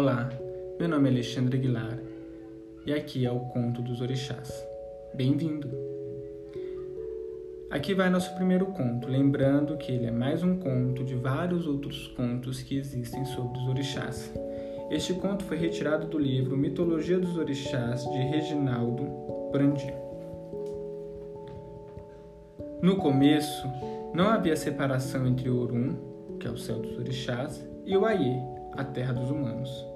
Olá, meu nome é Alexandre Aguilar e aqui é o Conto dos Orixás. Bem-vindo! Aqui vai nosso primeiro conto, lembrando que ele é mais um conto de vários outros contos que existem sobre os orixás. Este conto foi retirado do livro Mitologia dos Orixás de Reginaldo Brandi. No começo, não havia separação entre Orum, que é o céu dos orixás, e o Aie, a terra dos humanos.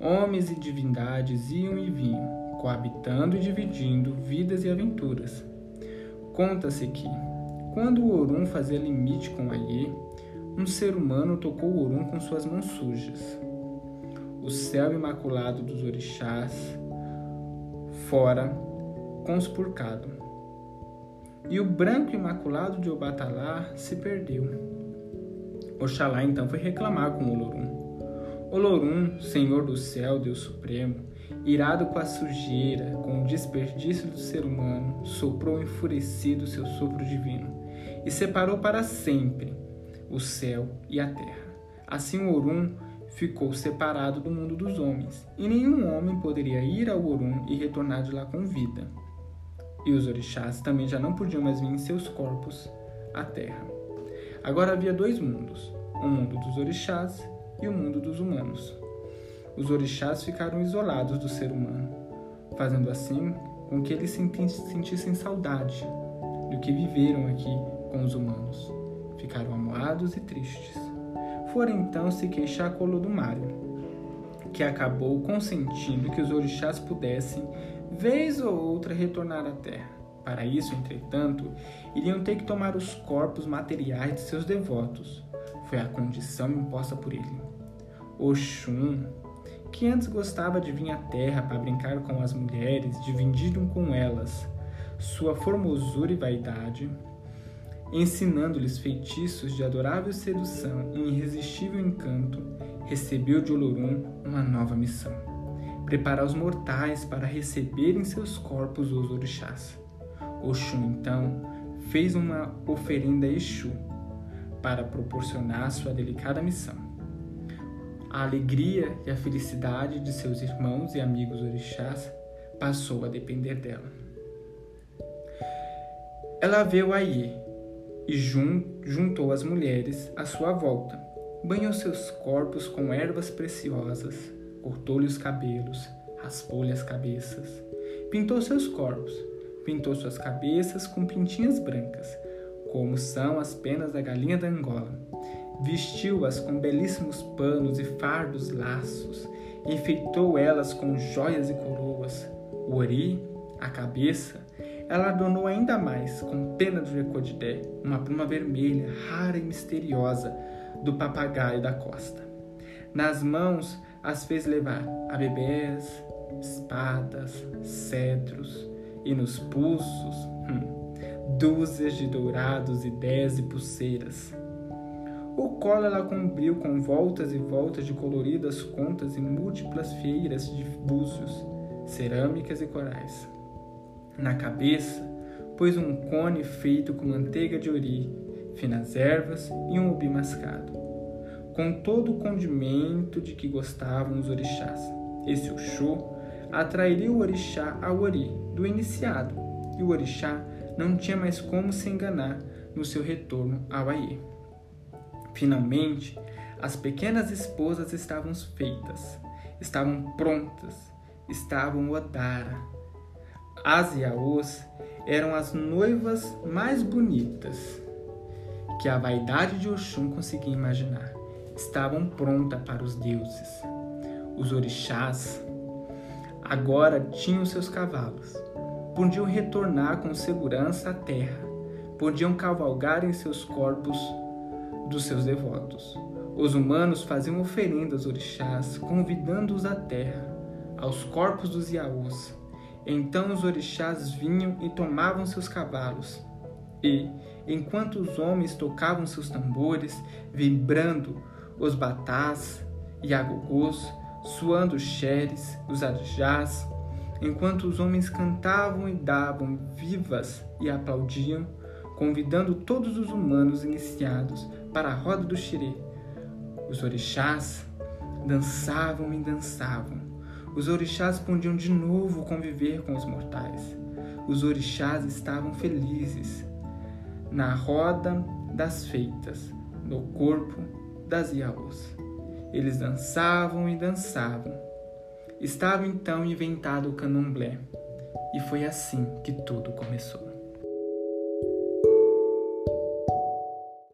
Homens e divindades iam e vinham, coabitando e dividindo vidas e aventuras. Conta-se que, quando o Orum fazia limite com Aie, um ser humano tocou o Orum com suas mãos sujas. O céu imaculado dos orixás fora conspurcado e o branco imaculado de Obatalá se perdeu. Oxalá então foi reclamar com Olorum. Olorum, Senhor do céu, Deus Supremo, irado com a sujeira, com o desperdício do ser humano, soprou enfurecido seu sopro divino e separou para sempre o céu e a terra. Assim Orum ficou separado do mundo dos homens, e nenhum homem poderia ir ao Orum e retornar de lá com vida e os orixás também já não podiam mais vir em seus corpos à terra. Agora havia dois mundos, o mundo dos orixás e o mundo dos humanos. Os orixás ficaram isolados do ser humano, fazendo assim com que eles sentissem saudade do que viveram aqui com os humanos. Ficaram amuados e tristes. Foram então se queixar com Olodumário, que acabou consentindo que os orixás pudessem vez ou outra retornar à terra. Para isso, entretanto, iriam ter que tomar os corpos materiais de seus devotos. Foi a condição imposta por ele. Oxum, que antes gostava de vir à terra para brincar com as mulheres, dividindo com elas sua formosura e vaidade, ensinando-lhes feitiços de adorável sedução e irresistível encanto, recebeu de Olorum uma nova missão preparar os mortais para receberem seus corpos os orixás. Oxum, então, fez uma oferenda a Exu para proporcionar sua delicada missão. A alegria e a felicidade de seus irmãos e amigos orixás passou a depender dela. Ela veio aí e juntou as mulheres à sua volta, banhou seus corpos com ervas preciosas, cortou-lhe os cabelos, raspou-lhe as cabeças, pintou seus corpos, pintou suas cabeças com pintinhas brancas, como são as penas da galinha da Angola. Vestiu-as com belíssimos panos e fardos laços, enfeitou elas com joias e coroas. O ori, a cabeça, ela adornou ainda mais com pena de recodidé, uma pluma vermelha, rara e misteriosa, do papagaio da costa. Nas mãos as fez levar a bebês, espadas, cedros, e nos pulsos, hum, dúzias de dourados e dez de pulseiras. O colo ela cobriu com voltas e voltas de coloridas contas e múltiplas feiras de búzios, cerâmicas e corais. Na cabeça, pôs um cone feito com manteiga de ori, finas ervas e um ubi mascado com todo o condimento de que gostavam os orixás. Esse Oxô atrairia o orixá ao ori do iniciado, e o orixá não tinha mais como se enganar no seu retorno ao Aie. Finalmente, as pequenas esposas estavam feitas, estavam prontas, estavam Odara. As Yaôs eram as noivas mais bonitas que a vaidade de Oxum conseguia imaginar estavam prontas para os deuses. Os orixás agora tinham seus cavalos. Podiam retornar com segurança à terra. Podiam cavalgar em seus corpos dos seus devotos. Os humanos faziam oferendas aos orixás, convidando-os à terra, aos corpos dos Iaús. Então os orixás vinham e tomavam seus cavalos. E, enquanto os homens tocavam seus tambores, vibrando os batás e agogôs, suando os xeres, os arjás, enquanto os homens cantavam e davam vivas e aplaudiam, convidando todos os humanos iniciados para a roda do xirê. Os orixás Dançavam e dançavam. Os orixás podiam de novo conviver com os mortais. Os orixás estavam felizes. Na roda das feitas, no corpo das Iaôs. Eles dançavam e dançavam. Estava então inventado o candomblé. E foi assim que tudo começou.